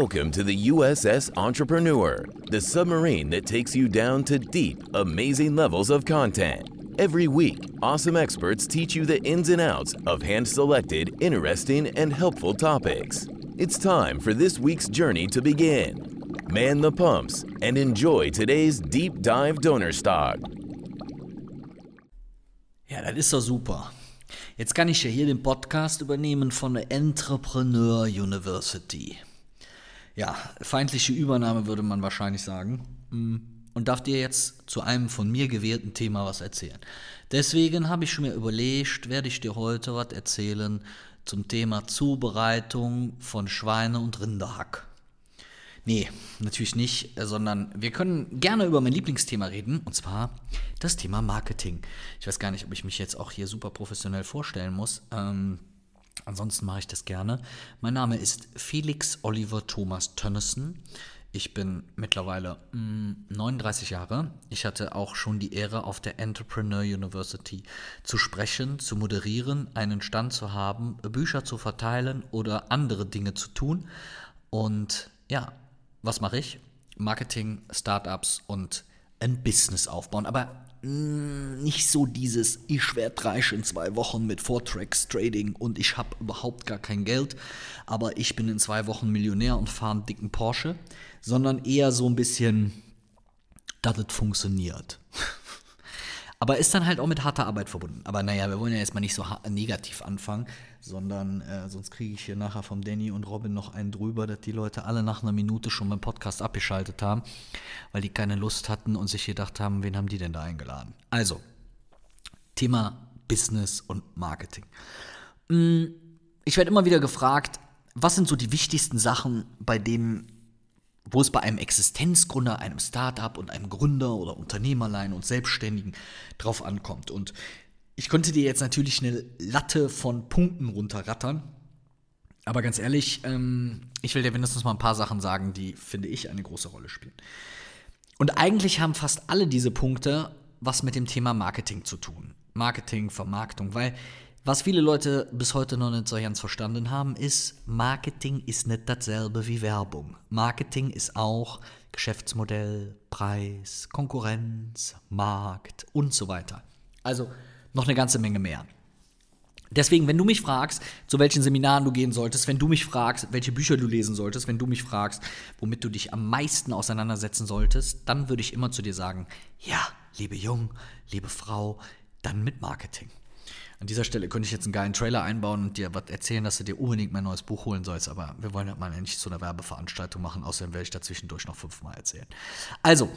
Welcome to the USS Entrepreneur, the submarine that takes you down to deep, amazing levels of content. Every week, awesome experts teach you the ins and outs of hand selected, interesting, and helpful topics. It's time for this week's journey to begin. Man the pumps and enjoy today's deep dive donor stock. Ja, das ist doch super. Jetzt kann ich ja hier den Podcast übernehmen von der Entrepreneur University. Ja, feindliche Übernahme würde man wahrscheinlich sagen. Mm, und darf dir jetzt zu einem von mir gewählten Thema was erzählen. Deswegen habe ich schon mir überlegt, werde ich dir heute was erzählen zum Thema Zubereitung von Schweine- und Rinderhack. Nee, natürlich nicht, sondern wir können gerne über mein Lieblingsthema reden, und zwar das Thema Marketing. Ich weiß gar nicht, ob ich mich jetzt auch hier super professionell vorstellen muss. Ähm, ansonsten mache ich das gerne. Mein Name ist Felix Oliver Thomas Tönnissen. Ich bin mittlerweile mh, 39 Jahre. Ich hatte auch schon die Ehre, auf der Entrepreneur University zu sprechen, zu moderieren, einen Stand zu haben, Bücher zu verteilen oder andere Dinge zu tun. Und ja, was mache ich? Marketing, Startups und ein Business aufbauen. Aber nicht so dieses, ich werde reich in zwei Wochen mit Vortracks Trading und ich habe überhaupt gar kein Geld, aber ich bin in zwei Wochen Millionär und fahre einen dicken Porsche, sondern eher so ein bisschen, dass es funktioniert. Aber ist dann halt auch mit harter Arbeit verbunden. Aber naja, wir wollen ja jetzt mal nicht so negativ anfangen, sondern äh, sonst kriege ich hier nachher vom Danny und Robin noch einen drüber, dass die Leute alle nach einer Minute schon beim Podcast abgeschaltet haben, weil die keine Lust hatten und sich gedacht haben, wen haben die denn da eingeladen? Also, Thema Business und Marketing. Mm, ich werde immer wieder gefragt, was sind so die wichtigsten Sachen, bei denen wo es bei einem Existenzgründer, einem Startup und einem Gründer oder Unternehmerlein und Selbstständigen drauf ankommt. Und ich konnte dir jetzt natürlich eine Latte von Punkten runterrattern. Aber ganz ehrlich, ähm, ich will dir mindestens mal ein paar Sachen sagen, die, finde ich, eine große Rolle spielen. Und eigentlich haben fast alle diese Punkte was mit dem Thema Marketing zu tun. Marketing, Vermarktung, weil was viele Leute bis heute noch nicht so ganz verstanden haben, ist, Marketing ist nicht dasselbe wie Werbung. Marketing ist auch Geschäftsmodell, Preis, Konkurrenz, Markt und so weiter. Also noch eine ganze Menge mehr. Deswegen, wenn du mich fragst, zu welchen Seminaren du gehen solltest, wenn du mich fragst, welche Bücher du lesen solltest, wenn du mich fragst, womit du dich am meisten auseinandersetzen solltest, dann würde ich immer zu dir sagen, ja, liebe Jung, liebe Frau, dann mit Marketing. An dieser Stelle könnte ich jetzt einen geilen Trailer einbauen und dir was erzählen, dass du dir unbedingt mein neues Buch holen sollst, aber wir wollen ja mal nicht so eine Werbeveranstaltung machen, außerdem werde ich da zwischendurch noch fünfmal erzählen. Also,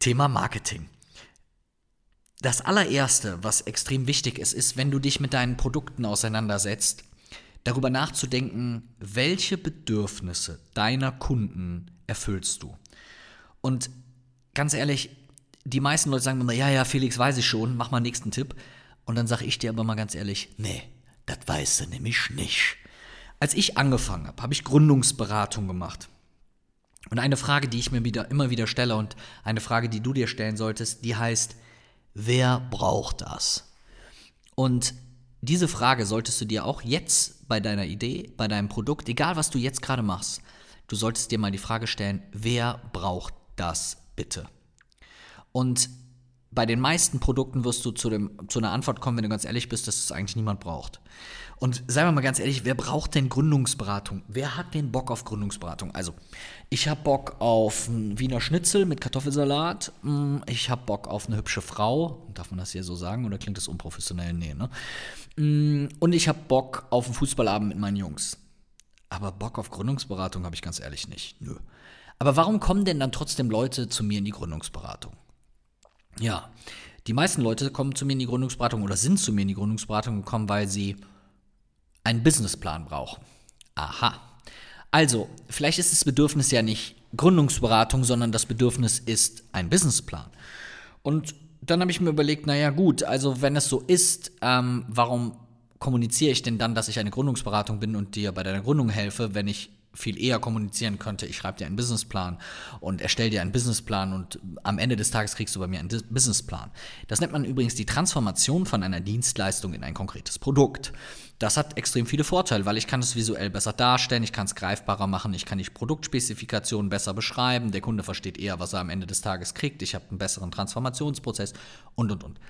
Thema Marketing. Das allererste, was extrem wichtig ist, ist, wenn du dich mit deinen Produkten auseinandersetzt, darüber nachzudenken, welche Bedürfnisse deiner Kunden erfüllst du. Und ganz ehrlich, die meisten Leute sagen immer, ja, ja, Felix, weiß ich schon, mach mal nächsten Tipp. Und dann sage ich dir aber mal ganz ehrlich, nee, das weißt du nämlich nicht. Als ich angefangen habe, habe ich Gründungsberatung gemacht. Und eine Frage, die ich mir wieder, immer wieder stelle und eine Frage, die du dir stellen solltest, die heißt, wer braucht das? Und diese Frage solltest du dir auch jetzt bei deiner Idee, bei deinem Produkt, egal was du jetzt gerade machst, du solltest dir mal die Frage stellen, wer braucht das bitte? Und bei den meisten Produkten wirst du zu, dem, zu einer Antwort kommen, wenn du ganz ehrlich bist, dass es eigentlich niemand braucht. Und seien wir mal ganz ehrlich, wer braucht denn Gründungsberatung? Wer hat denn Bock auf Gründungsberatung? Also, ich habe Bock auf einen Wiener Schnitzel mit Kartoffelsalat. Mm, ich habe Bock auf eine hübsche Frau. Darf man das hier so sagen oder klingt das unprofessionell? Nee, ne? Mm, und ich habe Bock auf einen Fußballabend mit meinen Jungs. Aber Bock auf Gründungsberatung habe ich ganz ehrlich nicht. Nö. Aber warum kommen denn dann trotzdem Leute zu mir in die Gründungsberatung? Ja, die meisten Leute kommen zu mir in die Gründungsberatung oder sind zu mir in die Gründungsberatung gekommen, weil sie einen Businessplan brauchen. Aha. Also, vielleicht ist das Bedürfnis ja nicht Gründungsberatung, sondern das Bedürfnis ist ein Businessplan. Und dann habe ich mir überlegt, naja gut, also wenn es so ist, ähm, warum kommuniziere ich denn dann, dass ich eine Gründungsberatung bin und dir bei deiner Gründung helfe, wenn ich viel eher kommunizieren könnte, ich schreibe dir einen Businessplan und erstelle dir einen Businessplan und am Ende des Tages kriegst du bei mir einen Businessplan. Das nennt man übrigens die Transformation von einer Dienstleistung in ein konkretes Produkt. Das hat extrem viele Vorteile, weil ich kann es visuell besser darstellen, ich kann es greifbarer machen, ich kann die Produktspezifikationen besser beschreiben, der Kunde versteht eher, was er am Ende des Tages kriegt, ich habe einen besseren Transformationsprozess und, und, und.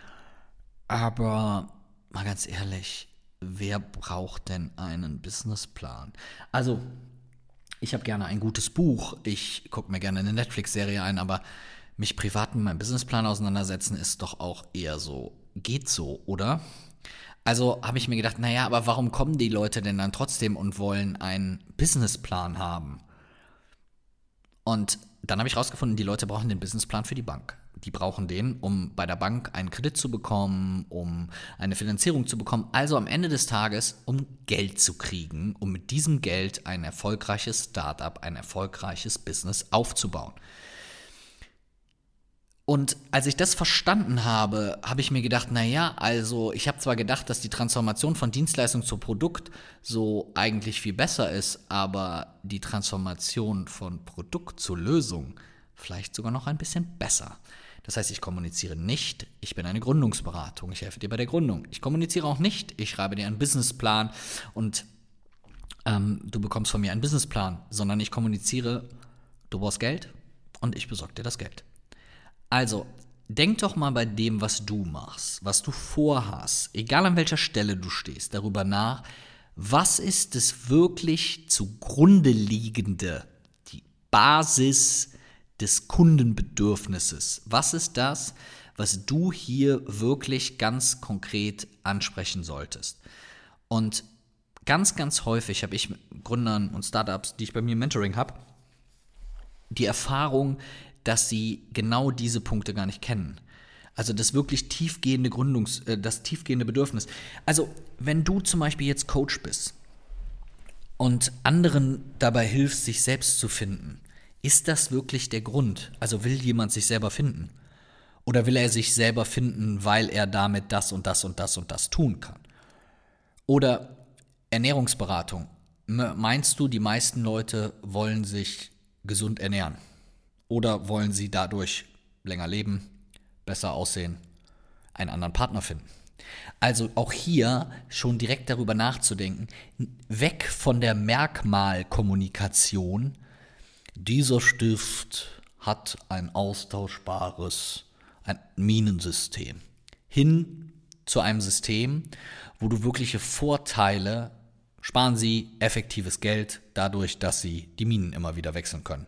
Aber mal ganz ehrlich, wer braucht denn einen Businessplan? Also, ich habe gerne ein gutes Buch, ich gucke mir gerne eine Netflix-Serie ein, aber mich privat mit meinem Businessplan auseinandersetzen ist doch auch eher so, geht so, oder? Also habe ich mir gedacht, naja, aber warum kommen die Leute denn dann trotzdem und wollen einen Businessplan haben? Und dann habe ich rausgefunden, die Leute brauchen den Businessplan für die Bank. Die brauchen den, um bei der Bank einen Kredit zu bekommen, um eine Finanzierung zu bekommen, also am Ende des Tages, um Geld zu kriegen, um mit diesem Geld ein erfolgreiches Startup, ein erfolgreiches Business aufzubauen. Und als ich das verstanden habe, habe ich mir gedacht, naja, also ich habe zwar gedacht, dass die Transformation von Dienstleistung zu Produkt so eigentlich viel besser ist, aber die Transformation von Produkt zu Lösung vielleicht sogar noch ein bisschen besser. Das heißt, ich kommuniziere nicht, ich bin eine Gründungsberatung, ich helfe dir bei der Gründung. Ich kommuniziere auch nicht, ich schreibe dir einen Businessplan und ähm, du bekommst von mir einen Businessplan, sondern ich kommuniziere, du brauchst Geld und ich besorge dir das Geld. Also, denk doch mal bei dem, was du machst, was du vorhast, egal an welcher Stelle du stehst, darüber nach, was ist das wirklich zugrunde liegende, die Basis des Kundenbedürfnisses. Was ist das, was du hier wirklich ganz konkret ansprechen solltest? Und ganz, ganz häufig habe ich mit Gründern und Startups, die ich bei mir im Mentoring habe, die Erfahrung, dass sie genau diese Punkte gar nicht kennen. Also das wirklich tiefgehende Gründungs, äh, das tiefgehende Bedürfnis. Also wenn du zum Beispiel jetzt Coach bist und anderen dabei hilfst, sich selbst zu finden, ist das wirklich der Grund? Also will jemand sich selber finden? Oder will er sich selber finden, weil er damit das und das und das und das tun kann? Oder Ernährungsberatung. Meinst du, die meisten Leute wollen sich gesund ernähren? Oder wollen sie dadurch länger leben, besser aussehen, einen anderen Partner finden? Also auch hier schon direkt darüber nachzudenken, weg von der Merkmalkommunikation dieser Stift hat ein austauschbares ein Minensystem. Hin zu einem System, wo du wirkliche Vorteile sparen sie effektives Geld dadurch, dass sie die Minen immer wieder wechseln können.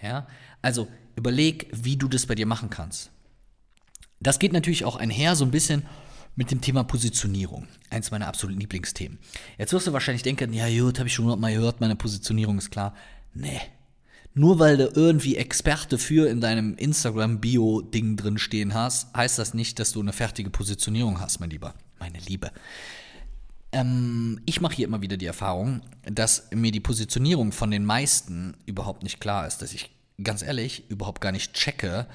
Ja? Also überleg, wie du das bei dir machen kannst. Das geht natürlich auch einher so ein bisschen mit dem Thema Positionierung. Eins meiner absoluten Lieblingsthemen. Jetzt wirst du wahrscheinlich denken, ja gut, habe ich schon mal gehört, meine Positionierung ist klar. Nee, nur weil du irgendwie Experte für in deinem Instagram-Bio-Ding drin stehen hast, heißt das nicht, dass du eine fertige Positionierung hast, mein Lieber, meine Liebe. Ähm, ich mache hier immer wieder die Erfahrung, dass mir die Positionierung von den meisten überhaupt nicht klar ist, dass ich ganz ehrlich überhaupt gar nicht checke,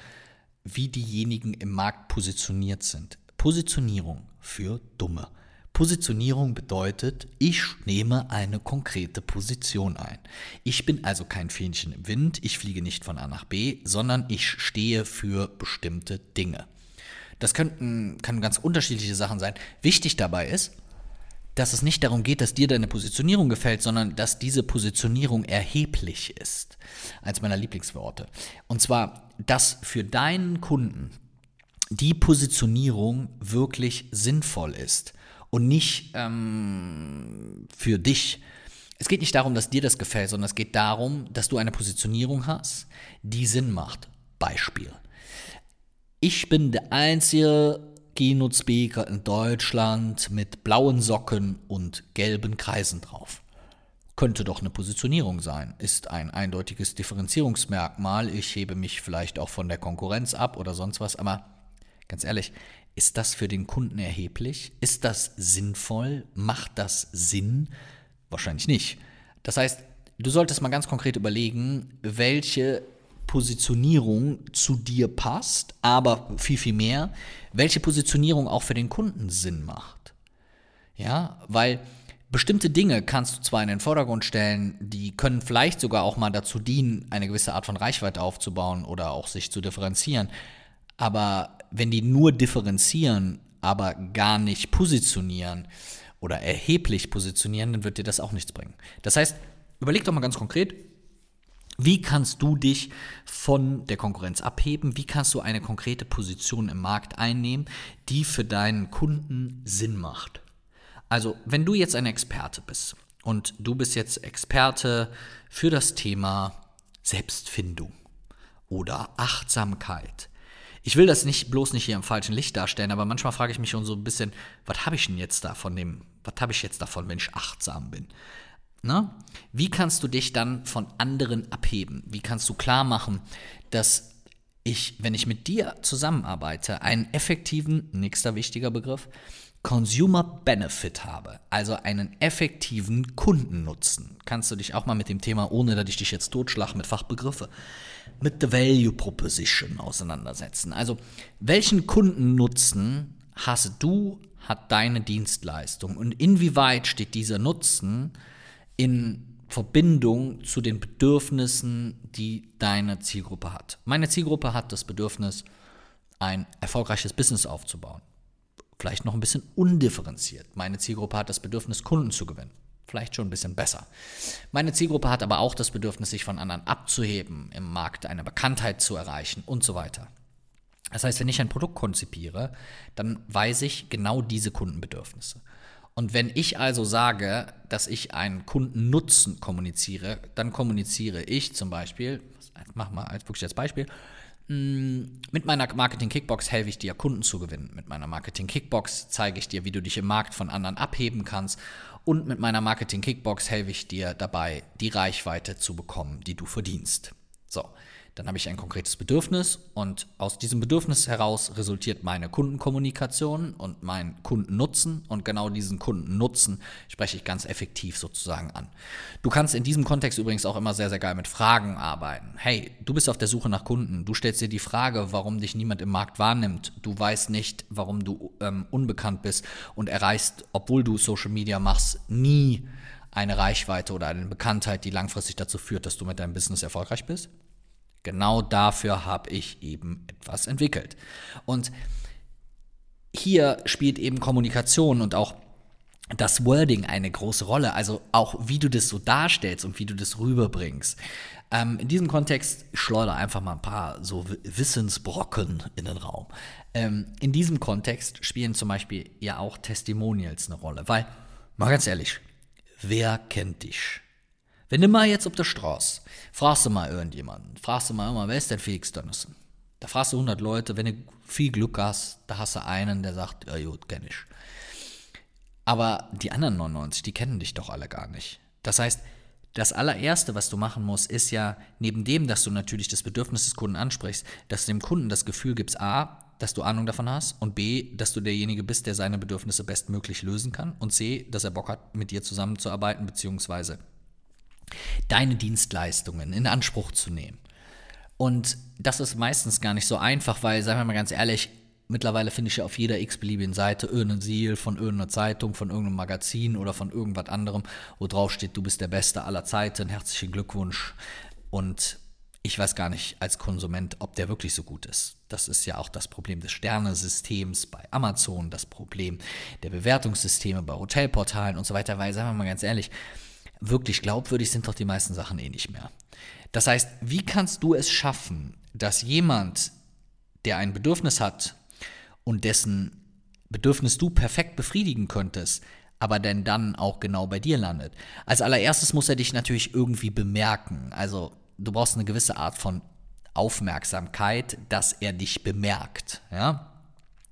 wie diejenigen im Markt positioniert sind. Positionierung für Dumme. Positionierung bedeutet, ich nehme eine konkrete Position ein. Ich bin also kein Fähnchen im Wind, ich fliege nicht von A nach B, sondern ich stehe für bestimmte Dinge. Das könnten, können ganz unterschiedliche Sachen sein. Wichtig dabei ist, dass es nicht darum geht, dass dir deine Positionierung gefällt, sondern dass diese Positionierung erheblich ist. Eins meiner Lieblingsworte. Und zwar, dass für deinen Kunden die Positionierung wirklich sinnvoll ist und nicht ähm, für dich. Es geht nicht darum, dass dir das gefällt, sondern es geht darum, dass du eine Positionierung hast, die Sinn macht. Beispiel. Ich bin der einzige Keynote-Speaker in Deutschland mit blauen Socken und gelben Kreisen drauf. Könnte doch eine Positionierung sein, ist ein eindeutiges Differenzierungsmerkmal. Ich hebe mich vielleicht auch von der Konkurrenz ab oder sonst was, aber ganz ehrlich, ist das für den Kunden erheblich? Ist das sinnvoll? Macht das Sinn? Wahrscheinlich nicht. Das heißt, du solltest mal ganz konkret überlegen, welche Positionierung zu dir passt, aber viel, viel mehr, welche Positionierung auch für den Kunden Sinn macht. Ja, weil Bestimmte Dinge kannst du zwar in den Vordergrund stellen, die können vielleicht sogar auch mal dazu dienen, eine gewisse Art von Reichweite aufzubauen oder auch sich zu differenzieren. Aber wenn die nur differenzieren, aber gar nicht positionieren oder erheblich positionieren, dann wird dir das auch nichts bringen. Das heißt, überleg doch mal ganz konkret, wie kannst du dich von der Konkurrenz abheben? Wie kannst du eine konkrete Position im Markt einnehmen, die für deinen Kunden Sinn macht? Also, wenn du jetzt ein Experte bist und du bist jetzt Experte für das Thema Selbstfindung oder Achtsamkeit. Ich will das nicht bloß nicht hier im falschen Licht darstellen, aber manchmal frage ich mich schon so ein bisschen, was habe ich denn jetzt da dem, was habe ich jetzt davon, wenn ich achtsam bin? Na? Wie kannst du dich dann von anderen abheben? Wie kannst du klar machen, dass ich, wenn ich mit dir zusammenarbeite, einen effektiven, nächster wichtiger Begriff, Consumer Benefit habe, also einen effektiven Kundennutzen, kannst du dich auch mal mit dem Thema, ohne dass ich dich jetzt totschlag mit Fachbegriffe, mit the Value Proposition auseinandersetzen. Also welchen Kundennutzen hast du, hat deine Dienstleistung und inwieweit steht dieser Nutzen in Verbindung zu den Bedürfnissen, die deine Zielgruppe hat. Meine Zielgruppe hat das Bedürfnis, ein erfolgreiches Business aufzubauen vielleicht noch ein bisschen undifferenziert. Meine Zielgruppe hat das Bedürfnis, Kunden zu gewinnen. Vielleicht schon ein bisschen besser. Meine Zielgruppe hat aber auch das Bedürfnis, sich von anderen abzuheben, im Markt eine Bekanntheit zu erreichen und so weiter. Das heißt, wenn ich ein Produkt konzipiere, dann weiß ich genau diese Kundenbedürfnisse. Und wenn ich also sage, dass ich einen Kundennutzen kommuniziere, dann kommuniziere ich zum Beispiel, mach mal als wirklich als Beispiel, Mm, mit meiner Marketing Kickbox helfe ich dir, Kunden zu gewinnen. Mit meiner Marketing Kickbox zeige ich dir, wie du dich im Markt von anderen abheben kannst. Und mit meiner Marketing Kickbox helfe ich dir dabei, die Reichweite zu bekommen, die du verdienst. So, dann habe ich ein konkretes Bedürfnis und aus diesem Bedürfnis heraus resultiert meine Kundenkommunikation und mein Kundennutzen und genau diesen Kundennutzen spreche ich ganz effektiv sozusagen an. Du kannst in diesem Kontext übrigens auch immer sehr, sehr geil mit Fragen arbeiten. Hey, du bist auf der Suche nach Kunden, du stellst dir die Frage, warum dich niemand im Markt wahrnimmt, du weißt nicht, warum du ähm, unbekannt bist und erreichst, obwohl du Social Media machst, nie eine Reichweite oder eine Bekanntheit, die langfristig dazu führt, dass du mit deinem Business erfolgreich bist? Genau dafür habe ich eben etwas entwickelt. Und hier spielt eben Kommunikation und auch das Wording eine große Rolle, also auch wie du das so darstellst und wie du das rüberbringst. Ähm, in diesem Kontext schleudere einfach mal ein paar so Wissensbrocken in den Raum. Ähm, in diesem Kontext spielen zum Beispiel ja auch Testimonials eine Rolle, weil, mal ganz ehrlich, wer kennt dich? Wenn du mal jetzt auf der Straße, fragst du mal irgendjemanden, fragst du mal immer, wer ist denn Felix Dönnissen? Da fragst du 100 Leute, wenn du viel Glück hast, da hast du einen, der sagt, ja gut, kenn ich. Aber die anderen 99, die kennen dich doch alle gar nicht. Das heißt, das allererste, was du machen musst, ist ja, neben dem, dass du natürlich das Bedürfnis des Kunden ansprichst, dass du dem Kunden das Gefühl gibst, a, dass du Ahnung davon hast und b, dass du derjenige bist, der seine Bedürfnisse bestmöglich lösen kann und c, dass er Bock hat, mit dir zusammenzuarbeiten, beziehungsweise deine Dienstleistungen in Anspruch zu nehmen. Und das ist meistens gar nicht so einfach, weil, sagen wir mal ganz ehrlich, mittlerweile finde ich ja auf jeder x-beliebigen Seite irgendein Siegel von irgendeiner Zeitung, von irgendeinem Magazin oder von irgendwas anderem, wo drauf steht, du bist der Beste aller Zeiten, herzlichen Glückwunsch. Und ich weiß gar nicht als Konsument, ob der wirklich so gut ist. Das ist ja auch das Problem des Sternesystems bei Amazon, das Problem der Bewertungssysteme bei Hotelportalen und so weiter, weil, sagen wir mal ganz ehrlich, wirklich glaubwürdig sind doch die meisten Sachen eh nicht mehr. Das heißt, wie kannst du es schaffen, dass jemand, der ein Bedürfnis hat und dessen Bedürfnis du perfekt befriedigen könntest, aber denn dann auch genau bei dir landet? Als allererstes muss er dich natürlich irgendwie bemerken. Also du brauchst eine gewisse Art von Aufmerksamkeit, dass er dich bemerkt. Ja?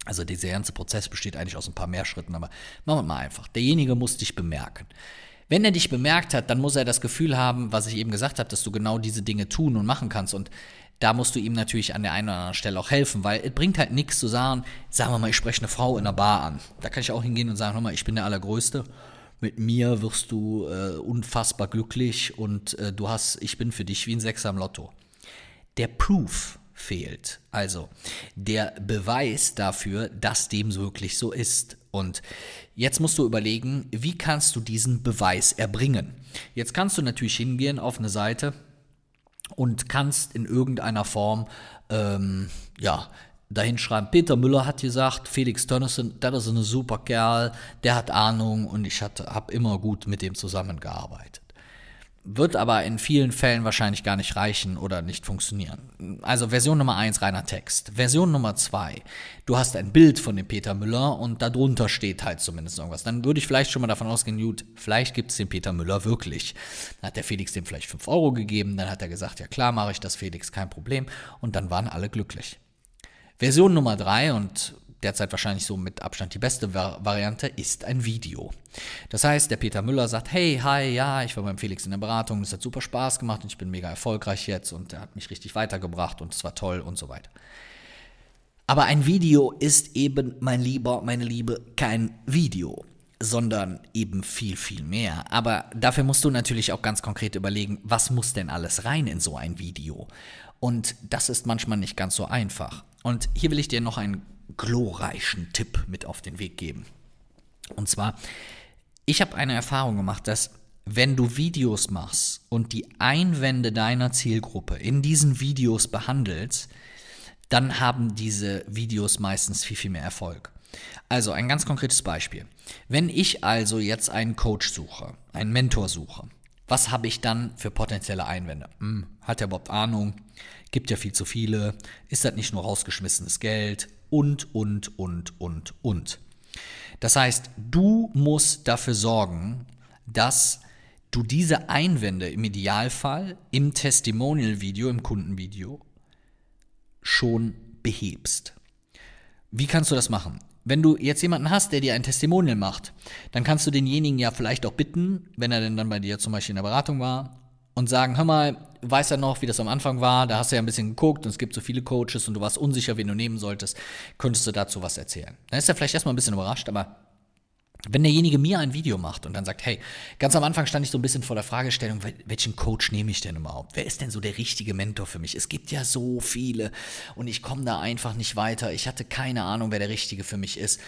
Also dieser ganze Prozess besteht eigentlich aus ein paar mehr Schritten, aber machen wir mal einfach. Derjenige muss dich bemerken. Wenn er dich bemerkt hat, dann muss er das Gefühl haben, was ich eben gesagt habe, dass du genau diese Dinge tun und machen kannst. Und da musst du ihm natürlich an der einen oder anderen Stelle auch helfen, weil es bringt halt nichts zu sagen, sagen wir mal, ich spreche eine Frau in einer Bar an. Da kann ich auch hingehen und sagen, hör mal, ich bin der Allergrößte. Mit mir wirst du äh, unfassbar glücklich und äh, du hast, ich bin für dich wie ein Sechser im Lotto. Der Proof fehlt. Also der Beweis dafür, dass dem wirklich so ist. Und jetzt musst du überlegen, wie kannst du diesen Beweis erbringen? Jetzt kannst du natürlich hingehen auf eine Seite und kannst in irgendeiner Form, ähm, ja, dahin schreiben, Peter Müller hat gesagt, Felix Tönnissen, das ist ein super Kerl, der hat Ahnung und ich habe immer gut mit dem zusammengearbeitet wird aber in vielen Fällen wahrscheinlich gar nicht reichen oder nicht funktionieren. Also Version Nummer 1 reiner Text. Version Nummer 2, du hast ein Bild von dem Peter Müller und darunter steht halt zumindest irgendwas. Dann würde ich vielleicht schon mal davon ausgehen, gut, vielleicht gibt es den Peter Müller wirklich. Dann hat der Felix dem vielleicht 5 Euro gegeben, dann hat er gesagt, ja klar mache ich das, Felix, kein Problem. Und dann waren alle glücklich. Version Nummer 3 und derzeit wahrscheinlich so mit Abstand die beste Variante, ist ein Video. Das heißt, der Peter Müller sagt, hey, hi, ja, ich war beim Felix in der Beratung, es hat super Spaß gemacht und ich bin mega erfolgreich jetzt und er hat mich richtig weitergebracht und es war toll und so weiter. Aber ein Video ist eben, mein Lieber, meine Liebe, kein Video sondern eben viel, viel mehr. Aber dafür musst du natürlich auch ganz konkret überlegen, was muss denn alles rein in so ein Video? Und das ist manchmal nicht ganz so einfach. Und hier will ich dir noch einen glorreichen Tipp mit auf den Weg geben. Und zwar, ich habe eine Erfahrung gemacht, dass wenn du Videos machst und die Einwände deiner Zielgruppe in diesen Videos behandelst, dann haben diese Videos meistens viel, viel mehr Erfolg. Also ein ganz konkretes Beispiel. Wenn ich also jetzt einen Coach suche, einen Mentor suche, was habe ich dann für potenzielle Einwände? Hm, hat er überhaupt Ahnung? Gibt ja viel zu viele? Ist das nicht nur rausgeschmissenes Geld? Und, und, und, und, und. Das heißt, du musst dafür sorgen, dass du diese Einwände im Idealfall im Testimonial-Video, im Kundenvideo schon behebst. Wie kannst du das machen? Wenn du jetzt jemanden hast, der dir ein Testimonial macht, dann kannst du denjenigen ja vielleicht auch bitten, wenn er denn dann bei dir zum Beispiel in der Beratung war, und sagen, hör mal, weiß er noch, wie das am Anfang war, da hast du ja ein bisschen geguckt und es gibt so viele Coaches und du warst unsicher, wen du nehmen solltest, könntest du dazu was erzählen. Dann ist er vielleicht erstmal ein bisschen überrascht, aber wenn derjenige mir ein Video macht und dann sagt, hey, ganz am Anfang stand ich so ein bisschen vor der Fragestellung, welchen Coach nehme ich denn überhaupt? Wer ist denn so der richtige Mentor für mich? Es gibt ja so viele und ich komme da einfach nicht weiter. Ich hatte keine Ahnung, wer der richtige für mich ist.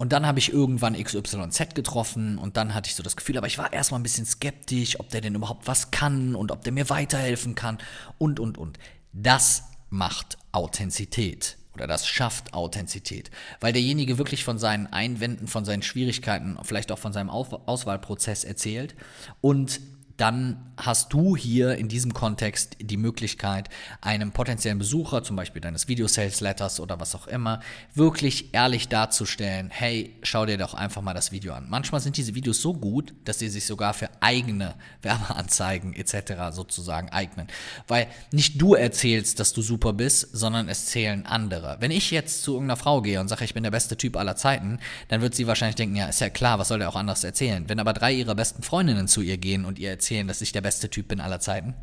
Und dann habe ich irgendwann XYZ getroffen und dann hatte ich so das Gefühl, aber ich war erstmal ein bisschen skeptisch, ob der denn überhaupt was kann und ob der mir weiterhelfen kann und, und, und. Das macht Authentizität oder das schafft Authentizität, weil derjenige wirklich von seinen Einwänden, von seinen Schwierigkeiten, vielleicht auch von seinem Auswahlprozess erzählt und dann hast du hier in diesem Kontext die Möglichkeit, einem potenziellen Besucher, zum Beispiel deines Video-Sales-Letters oder was auch immer, wirklich ehrlich darzustellen, hey, schau dir doch einfach mal das Video an. Manchmal sind diese Videos so gut, dass sie sich sogar für eigene Werbeanzeigen etc. sozusagen eignen. Weil nicht du erzählst, dass du super bist, sondern es zählen andere. Wenn ich jetzt zu irgendeiner Frau gehe und sage, ich bin der beste Typ aller Zeiten, dann wird sie wahrscheinlich denken, ja, ist ja klar, was soll der auch anders erzählen? Wenn aber drei ihrer besten Freundinnen zu ihr gehen und ihr erzählen, erzählen, dass ich der beste Typ bin aller Zeiten,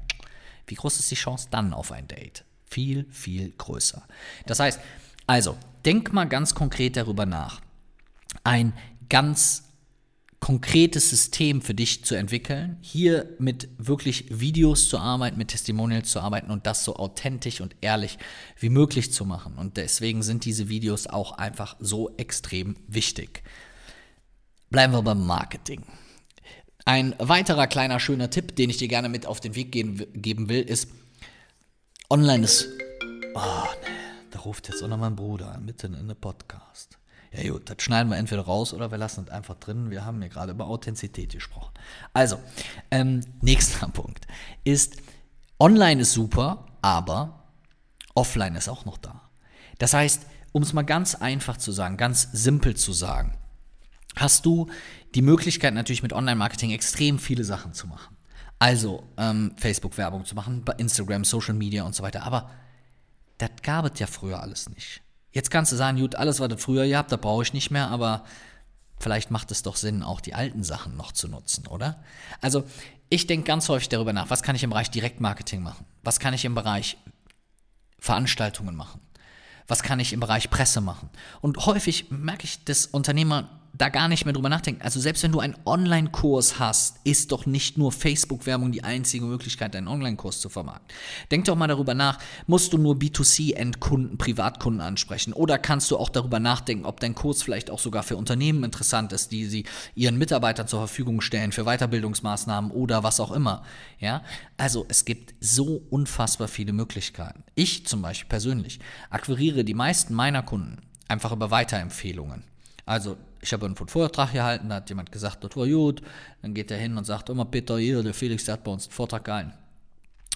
wie groß ist die Chance dann auf ein Date? Viel, viel größer. Das heißt, also, denk mal ganz konkret darüber nach. Ein ganz konkretes System für dich zu entwickeln, hier mit wirklich Videos zu arbeiten, mit Testimonials zu arbeiten und das so authentisch und ehrlich wie möglich zu machen. Und deswegen sind diese Videos auch einfach so extrem wichtig. Bleiben wir beim Marketing. Ein weiterer kleiner schöner Tipp, den ich dir gerne mit auf den Weg gehen, geben will, ist, online ist. Oh, ne, da ruft jetzt auch noch mein Bruder an, mitten in der Podcast. Ja gut, das schneiden wir entweder raus oder wir lassen es einfach drin. Wir haben ja gerade über Authentizität gesprochen. Also, ähm, nächster Punkt ist, online ist super, aber offline ist auch noch da. Das heißt, um es mal ganz einfach zu sagen, ganz simpel zu sagen, hast du die Möglichkeit natürlich mit Online-Marketing extrem viele Sachen zu machen. Also ähm, Facebook-Werbung zu machen, bei Instagram, Social Media und so weiter. Aber das gab es ja früher alles nicht. Jetzt kannst du sagen, gut, alles, was du früher gehabt, da brauche ich nicht mehr, aber vielleicht macht es doch Sinn, auch die alten Sachen noch zu nutzen, oder? Also ich denke ganz häufig darüber nach, was kann ich im Bereich Direktmarketing machen? Was kann ich im Bereich Veranstaltungen machen? Was kann ich im Bereich Presse machen? Und häufig merke ich, dass Unternehmer da gar nicht mehr drüber nachdenken. Also selbst wenn du einen Online-Kurs hast, ist doch nicht nur Facebook-Werbung die einzige Möglichkeit, deinen Online-Kurs zu vermarkten. Denk doch mal darüber nach, musst du nur B2C-Endkunden, Privatkunden ansprechen oder kannst du auch darüber nachdenken, ob dein Kurs vielleicht auch sogar für Unternehmen interessant ist, die sie ihren Mitarbeitern zur Verfügung stellen für Weiterbildungsmaßnahmen oder was auch immer. Ja, also es gibt so unfassbar viele Möglichkeiten. Ich zum Beispiel persönlich akquiriere die meisten meiner Kunden einfach über Weiterempfehlungen. Also, ich habe einen Vortrag gehalten, da hat jemand gesagt, das war gut. Dann geht er hin und sagt, immer Peter, hier, der Felix, der hat bei uns einen Vortrag gehalten.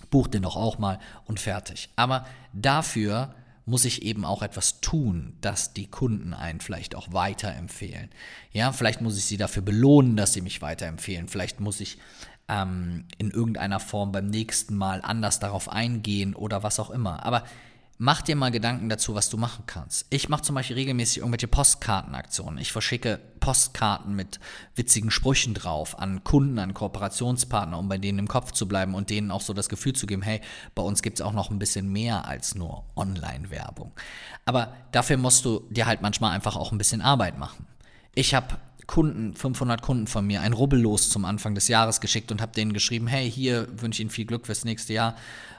Bucht den doch auch mal und fertig. Aber dafür muss ich eben auch etwas tun, dass die Kunden einen vielleicht auch weiterempfehlen. Ja, vielleicht muss ich sie dafür belohnen, dass sie mich weiterempfehlen. Vielleicht muss ich ähm, in irgendeiner Form beim nächsten Mal anders darauf eingehen oder was auch immer. Aber mach dir mal Gedanken dazu, was du machen kannst. Ich mache zum Beispiel regelmäßig irgendwelche Postkartenaktionen. Ich verschicke Postkarten mit witzigen Sprüchen drauf an Kunden, an Kooperationspartner, um bei denen im Kopf zu bleiben und denen auch so das Gefühl zu geben, hey, bei uns gibt es auch noch ein bisschen mehr als nur Online-Werbung. Aber dafür musst du dir halt manchmal einfach auch ein bisschen Arbeit machen. Ich habe Kunden, 500 Kunden von mir, ein Rubbellos zum Anfang des Jahres geschickt und habe denen geschrieben, hey, hier wünsche ich Ihnen viel Glück fürs nächste Jahr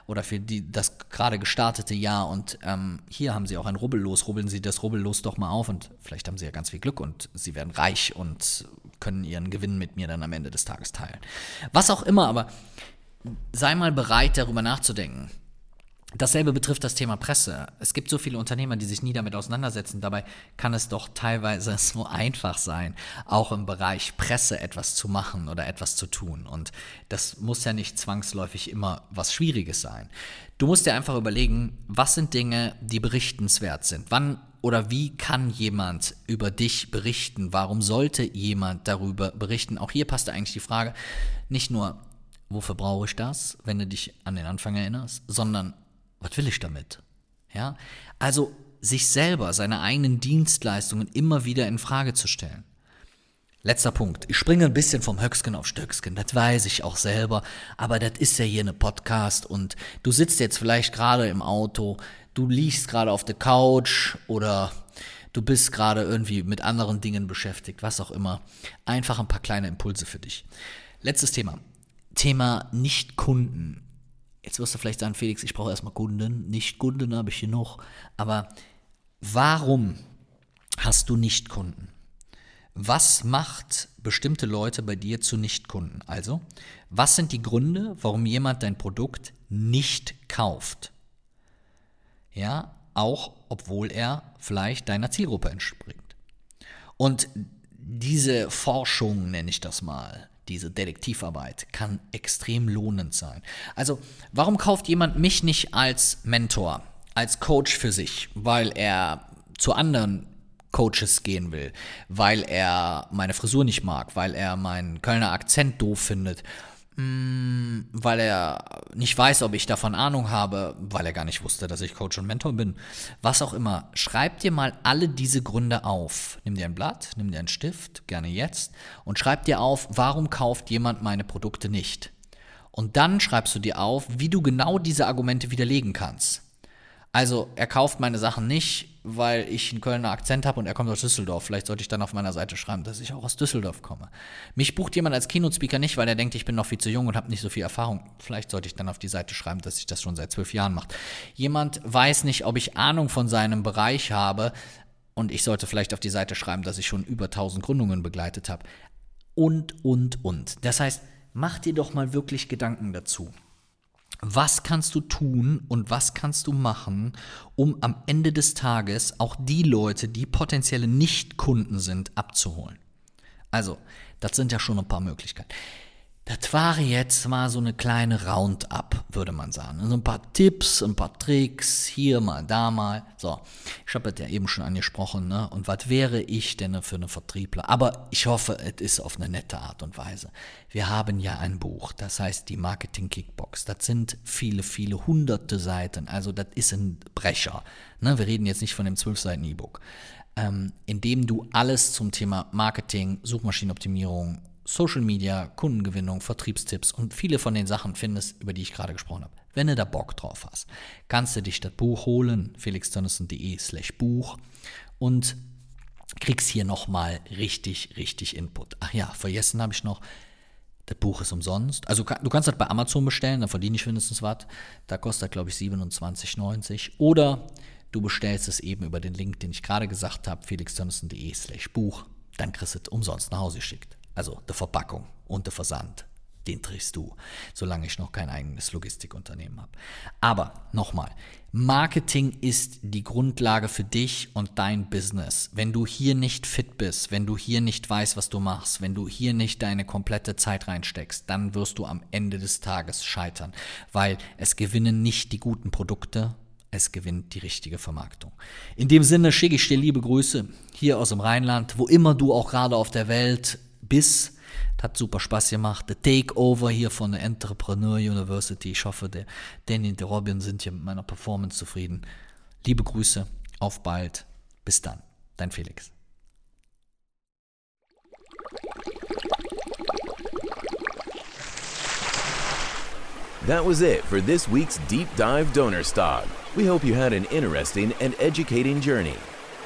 oder für die, das gerade gestartete Jahr und ähm, hier haben Sie auch ein Rubbellos, rubbeln Sie das Rubbellos doch mal auf und vielleicht haben Sie ja ganz viel Glück und Sie werden reich und können Ihren Gewinn mit mir dann am Ende des Tages teilen. Was auch immer, aber sei mal bereit, darüber nachzudenken. Dasselbe betrifft das Thema Presse. Es gibt so viele Unternehmer, die sich nie damit auseinandersetzen. Dabei kann es doch teilweise so einfach sein, auch im Bereich Presse etwas zu machen oder etwas zu tun. Und das muss ja nicht zwangsläufig immer was Schwieriges sein. Du musst dir einfach überlegen, was sind Dinge, die berichtenswert sind? Wann oder wie kann jemand über dich berichten? Warum sollte jemand darüber berichten? Auch hier passt eigentlich die Frage, nicht nur, wofür brauche ich das, wenn du dich an den Anfang erinnerst, sondern was will ich damit? Ja? Also sich selber, seine eigenen Dienstleistungen immer wieder in Frage zu stellen. Letzter Punkt. Ich springe ein bisschen vom Höcksken auf Stöcksken, das weiß ich auch selber, aber das ist ja hier eine Podcast und du sitzt jetzt vielleicht gerade im Auto, du liegst gerade auf der Couch oder du bist gerade irgendwie mit anderen Dingen beschäftigt, was auch immer. Einfach ein paar kleine Impulse für dich. Letztes Thema. Thema Nicht-Kunden. Jetzt wirst du vielleicht sagen, Felix, ich brauche erstmal Kunden. Nicht Kunden habe ich noch. Aber warum hast du nicht Kunden? Was macht bestimmte Leute bei dir zu Nichtkunden? Also, was sind die Gründe, warum jemand dein Produkt nicht kauft? Ja, auch obwohl er vielleicht deiner Zielgruppe entspringt. Und diese Forschung, nenne ich das mal, diese Detektivarbeit kann extrem lohnend sein. Also, warum kauft jemand mich nicht als Mentor, als Coach für sich? Weil er zu anderen Coaches gehen will, weil er meine Frisur nicht mag, weil er meinen Kölner Akzent doof findet weil er nicht weiß, ob ich davon Ahnung habe, weil er gar nicht wusste, dass ich Coach und Mentor bin. Was auch immer. Schreib dir mal alle diese Gründe auf. Nimm dir ein Blatt, nimm dir einen Stift, gerne jetzt, und schreib dir auf, warum kauft jemand meine Produkte nicht. Und dann schreibst du dir auf, wie du genau diese Argumente widerlegen kannst. Also, er kauft meine Sachen nicht, weil ich einen Kölner Akzent habe und er kommt aus Düsseldorf. Vielleicht sollte ich dann auf meiner Seite schreiben, dass ich auch aus Düsseldorf komme. Mich bucht jemand als Keynote-Speaker nicht, weil er denkt, ich bin noch viel zu jung und habe nicht so viel Erfahrung. Vielleicht sollte ich dann auf die Seite schreiben, dass ich das schon seit zwölf Jahren mache. Jemand weiß nicht, ob ich Ahnung von seinem Bereich habe und ich sollte vielleicht auf die Seite schreiben, dass ich schon über 1000 Gründungen begleitet habe. Und, und, und. Das heißt, mach dir doch mal wirklich Gedanken dazu was kannst du tun und was kannst du machen, um am Ende des Tages auch die Leute, die potenzielle Nichtkunden sind, abzuholen. Also, das sind ja schon ein paar Möglichkeiten. Das war jetzt mal so eine kleine Roundup, würde man sagen. So ein paar Tipps, ein paar Tricks, hier mal, da mal. So, ich habe das ja eben schon angesprochen, ne? Und was wäre ich denn für eine Vertriebler? Aber ich hoffe, es ist auf eine nette Art und Weise. Wir haben ja ein Buch, das heißt die Marketing Kickbox. Das sind viele, viele hunderte Seiten. Also, das ist ein Brecher. Ne? Wir reden jetzt nicht von dem 12 Seiten E-Book. Ähm, in dem du alles zum Thema Marketing, Suchmaschinenoptimierung Social Media, Kundengewinnung, Vertriebstipps und viele von den Sachen findest, über die ich gerade gesprochen habe. Wenn du da Bock drauf hast, kannst du dich das Buch holen, felixdonnissen.de slash Buch und kriegst hier nochmal richtig, richtig Input. Ach ja, vergessen habe ich noch, das Buch ist umsonst. Also du kannst das bei Amazon bestellen, da verdiene ich mindestens was. Da kostet, glaube ich, 27,90. Oder du bestellst es eben über den Link, den ich gerade gesagt habe, felixtönnissen.de slash Buch. Dann kriegst du es umsonst nach Hause geschickt. Also die Verpackung und der Versand den trägst du, solange ich noch kein eigenes Logistikunternehmen habe. Aber nochmal, Marketing ist die Grundlage für dich und dein Business. Wenn du hier nicht fit bist, wenn du hier nicht weißt, was du machst, wenn du hier nicht deine komplette Zeit reinsteckst, dann wirst du am Ende des Tages scheitern, weil es gewinnen nicht die guten Produkte, es gewinnt die richtige Vermarktung. In dem Sinne schicke ich dir liebe Grüße hier aus dem Rheinland, wo immer du auch gerade auf der Welt bist hat super Spaß gemacht. Der Takeover hier von der Entrepreneur University. Ich hoffe, der Danny und der Robin sind hier mit meiner Performance zufrieden. Liebe Grüße, auf bald. Bis dann. Dein Felix. That was it for this week's Deep Dive Donor Stock. We hope you had an interesting and educating journey.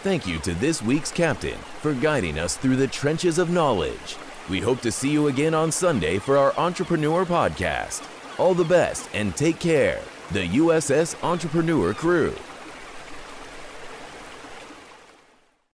Thank you to this week's captain for guiding us through the trenches of knowledge. We hope to see you again on Sunday for our Entrepreneur Podcast. All the best and take care. The USS Entrepreneur Crew.